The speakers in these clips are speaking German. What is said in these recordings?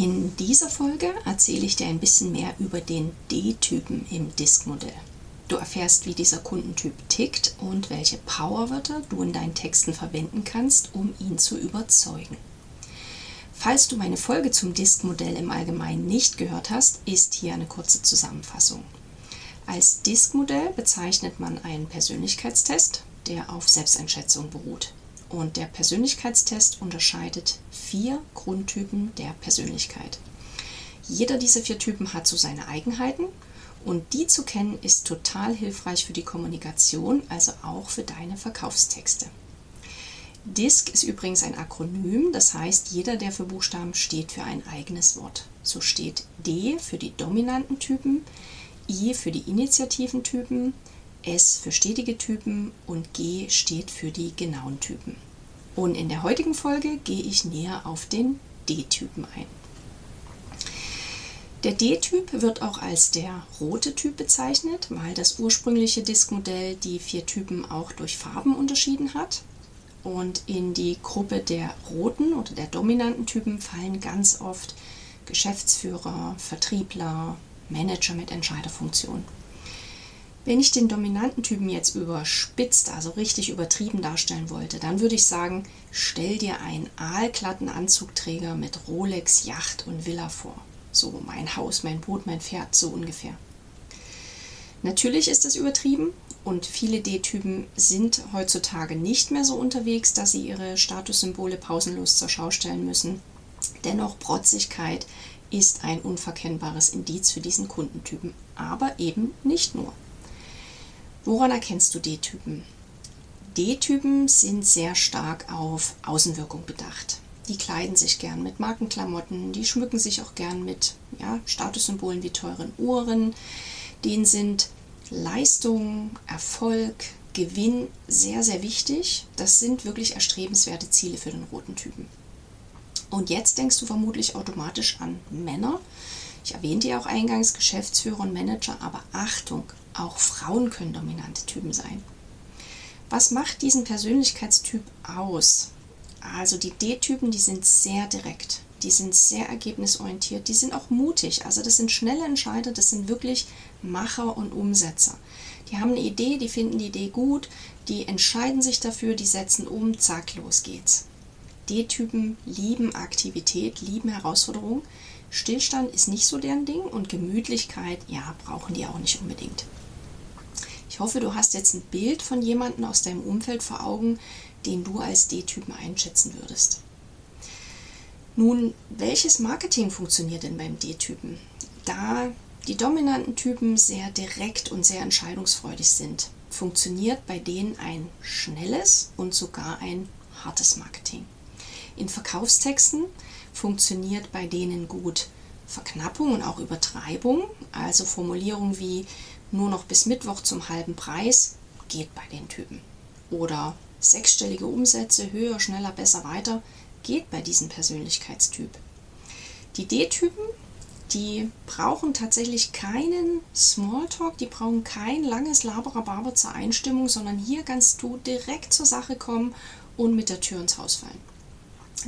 In dieser Folge erzähle ich dir ein bisschen mehr über den D-Typen im Disk-Modell. Du erfährst, wie dieser Kundentyp tickt und welche Powerwörter du in deinen Texten verwenden kannst, um ihn zu überzeugen. Falls du meine Folge zum Disk-Modell im Allgemeinen nicht gehört hast, ist hier eine kurze Zusammenfassung. Als Disk-Modell bezeichnet man einen Persönlichkeitstest, der auf Selbsteinschätzung beruht. Und der Persönlichkeitstest unterscheidet vier Grundtypen der Persönlichkeit. Jeder dieser vier Typen hat so seine Eigenheiten und die zu kennen ist total hilfreich für die Kommunikation, also auch für deine Verkaufstexte. DISC ist übrigens ein Akronym, das heißt, jeder der vier Buchstaben steht für ein eigenes Wort. So steht D für die dominanten Typen, I für die initiativen Typen, S für stetige Typen und G steht für die genauen Typen. Und in der heutigen Folge gehe ich näher auf den D-Typen ein. Der D-Typ wird auch als der rote Typ bezeichnet, weil das ursprüngliche Diskmodell die vier Typen auch durch Farben unterschieden hat. Und in die Gruppe der roten oder der dominanten Typen fallen ganz oft Geschäftsführer, Vertriebler, Manager mit Entscheiderfunktion. Wenn ich den dominanten Typen jetzt überspitzt, also richtig übertrieben darstellen wollte, dann würde ich sagen, stell dir einen aalglatten Anzugträger mit Rolex, Yacht und Villa vor. So mein Haus, mein Boot, mein Pferd, so ungefähr. Natürlich ist es übertrieben und viele D-Typen sind heutzutage nicht mehr so unterwegs, dass sie ihre Statussymbole pausenlos zur Schau stellen müssen. Dennoch Protzigkeit ist ein unverkennbares Indiz für diesen Kundentypen, aber eben nicht nur. Woran erkennst du D-Typen? D-Typen sind sehr stark auf Außenwirkung bedacht. Die kleiden sich gern mit Markenklamotten, die schmücken sich auch gern mit ja, Statussymbolen wie teuren Uhren. Denen sind Leistung, Erfolg, Gewinn sehr, sehr wichtig. Das sind wirklich erstrebenswerte Ziele für den roten Typen. Und jetzt denkst du vermutlich automatisch an Männer. Ich erwähnte ja auch eingangs Geschäftsführer und Manager, aber Achtung, auch Frauen können dominante Typen sein. Was macht diesen Persönlichkeitstyp aus? Also die D-Typen, die sind sehr direkt, die sind sehr ergebnisorientiert, die sind auch mutig. Also das sind schnelle Entscheider, das sind wirklich Macher und Umsetzer. Die haben eine Idee, die finden die Idee gut, die entscheiden sich dafür, die setzen um, zack, los geht's. D-Typen lieben Aktivität, lieben Herausforderung. Stillstand ist nicht so deren Ding und Gemütlichkeit, ja, brauchen die auch nicht unbedingt. Ich hoffe, du hast jetzt ein Bild von jemandem aus deinem Umfeld vor Augen, den du als D-Typen einschätzen würdest. Nun, welches Marketing funktioniert denn beim D-Typen? Da die dominanten Typen sehr direkt und sehr entscheidungsfreudig sind, funktioniert bei denen ein schnelles und sogar ein hartes Marketing. In Verkaufstexten funktioniert bei denen gut Verknappung und auch Übertreibung, also Formulierungen wie nur noch bis Mittwoch zum halben Preis geht bei den Typen. Oder sechsstellige Umsätze, höher, schneller, besser, weiter geht bei diesem Persönlichkeitstyp. Die D-Typen, die brauchen tatsächlich keinen Smalltalk, die brauchen kein langes Laberababer zur Einstimmung, sondern hier kannst du direkt zur Sache kommen und mit der Tür ins Haus fallen.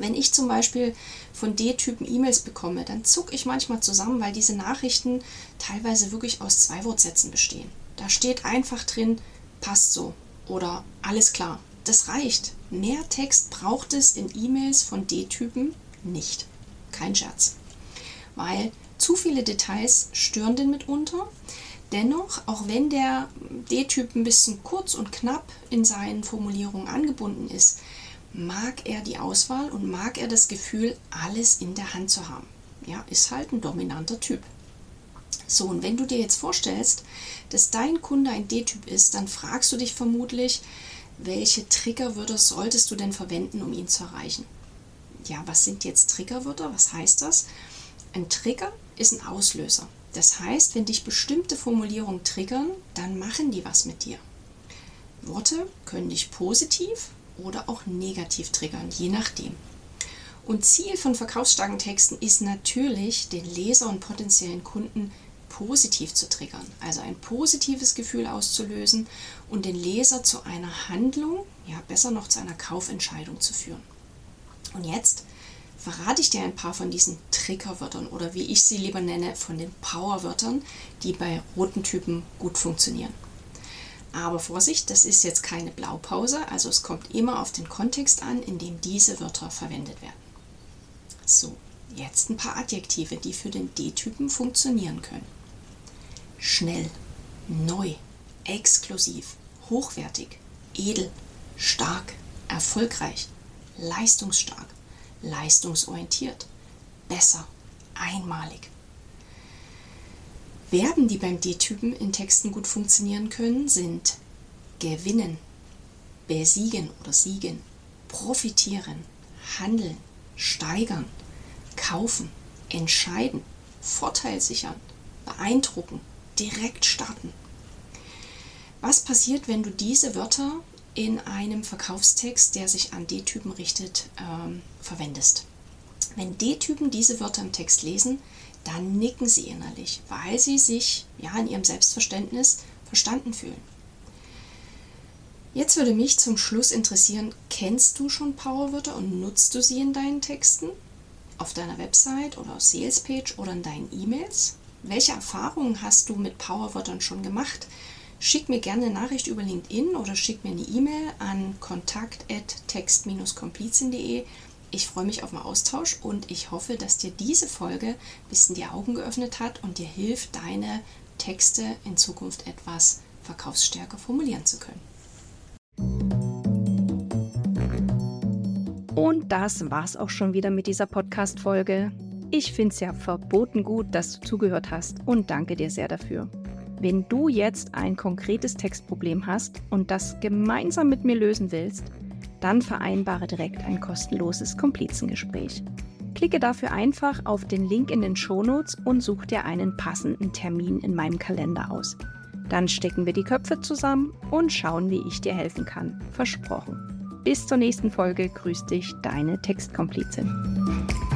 Wenn ich zum Beispiel von D-Typen E-Mails bekomme, dann zucke ich manchmal zusammen, weil diese Nachrichten teilweise wirklich aus zwei Wortsätzen bestehen. Da steht einfach drin, passt so oder alles klar. Das reicht. Mehr Text braucht es in E-Mails von D-Typen nicht. Kein Scherz. Weil zu viele Details stören den mitunter. Dennoch, auch wenn der D-Typ ein bisschen kurz und knapp in seinen Formulierungen angebunden ist, mag er die Auswahl und mag er das Gefühl, alles in der Hand zu haben. Ja, ist halt ein dominanter Typ. So, und wenn du dir jetzt vorstellst, dass dein Kunde ein D-Typ ist, dann fragst du dich vermutlich, welche Triggerwörter solltest du denn verwenden, um ihn zu erreichen? ja, was sind jetzt Triggerwörter? Was heißt das? Ein Trigger ist ein Auslöser. Das heißt, wenn dich bestimmte Formulierungen triggern, dann machen die was mit dir. Worte können dich positiv oder auch negativ triggern, je nachdem. Und Ziel von verkaufsstarken Texten ist natürlich, den Leser und potenziellen Kunden positiv zu triggern, also ein positives Gefühl auszulösen und den Leser zu einer Handlung, ja besser noch zu einer Kaufentscheidung zu führen. Und jetzt verrate ich dir ein paar von diesen Triggerwörtern oder wie ich sie lieber nenne, von den Powerwörtern, die bei roten Typen gut funktionieren. Aber Vorsicht, das ist jetzt keine Blaupause, also es kommt immer auf den Kontext an, in dem diese Wörter verwendet werden. So, jetzt ein paar Adjektive, die für den D-Typen funktionieren können. Schnell, neu, exklusiv, hochwertig, edel, stark, erfolgreich, leistungsstark, leistungsorientiert, besser, einmalig. Verben, die beim D-Typen in Texten gut funktionieren können, sind gewinnen, besiegen oder siegen, profitieren, handeln, steigern, kaufen, entscheiden, Vorteil sichern, beeindrucken, direkt starten. Was passiert, wenn du diese Wörter in einem Verkaufstext, der sich an D-Typen richtet, ähm, verwendest? Wenn D-Typen diese Wörter im Text lesen, dann nicken sie innerlich, weil sie sich ja in ihrem Selbstverständnis verstanden fühlen. Jetzt würde mich zum Schluss interessieren, kennst du schon Powerwörter und nutzt du sie in deinen Texten? Auf deiner Website oder auf Salespage oder in deinen E-Mails? Welche Erfahrungen hast du mit Powerwörtern schon gemacht? Schick mir gerne eine Nachricht über LinkedIn oder schick mir eine E-Mail an kontakt.text-komplizin.de. Ich freue mich auf einen Austausch und ich hoffe, dass dir diese Folge ein bisschen die Augen geöffnet hat und dir hilft, deine Texte in Zukunft etwas verkaufsstärker formulieren zu können. Und das war's auch schon wieder mit dieser Podcast-Folge. Ich finde es ja verboten gut, dass du zugehört hast und danke dir sehr dafür. Wenn du jetzt ein konkretes Textproblem hast und das gemeinsam mit mir lösen willst, dann vereinbare direkt ein kostenloses Komplizengespräch. Klicke dafür einfach auf den Link in den Shownotes und such dir einen passenden Termin in meinem Kalender aus. Dann stecken wir die Köpfe zusammen und schauen, wie ich dir helfen kann. Versprochen. Bis zur nächsten Folge grüßt dich deine Textkomplizin.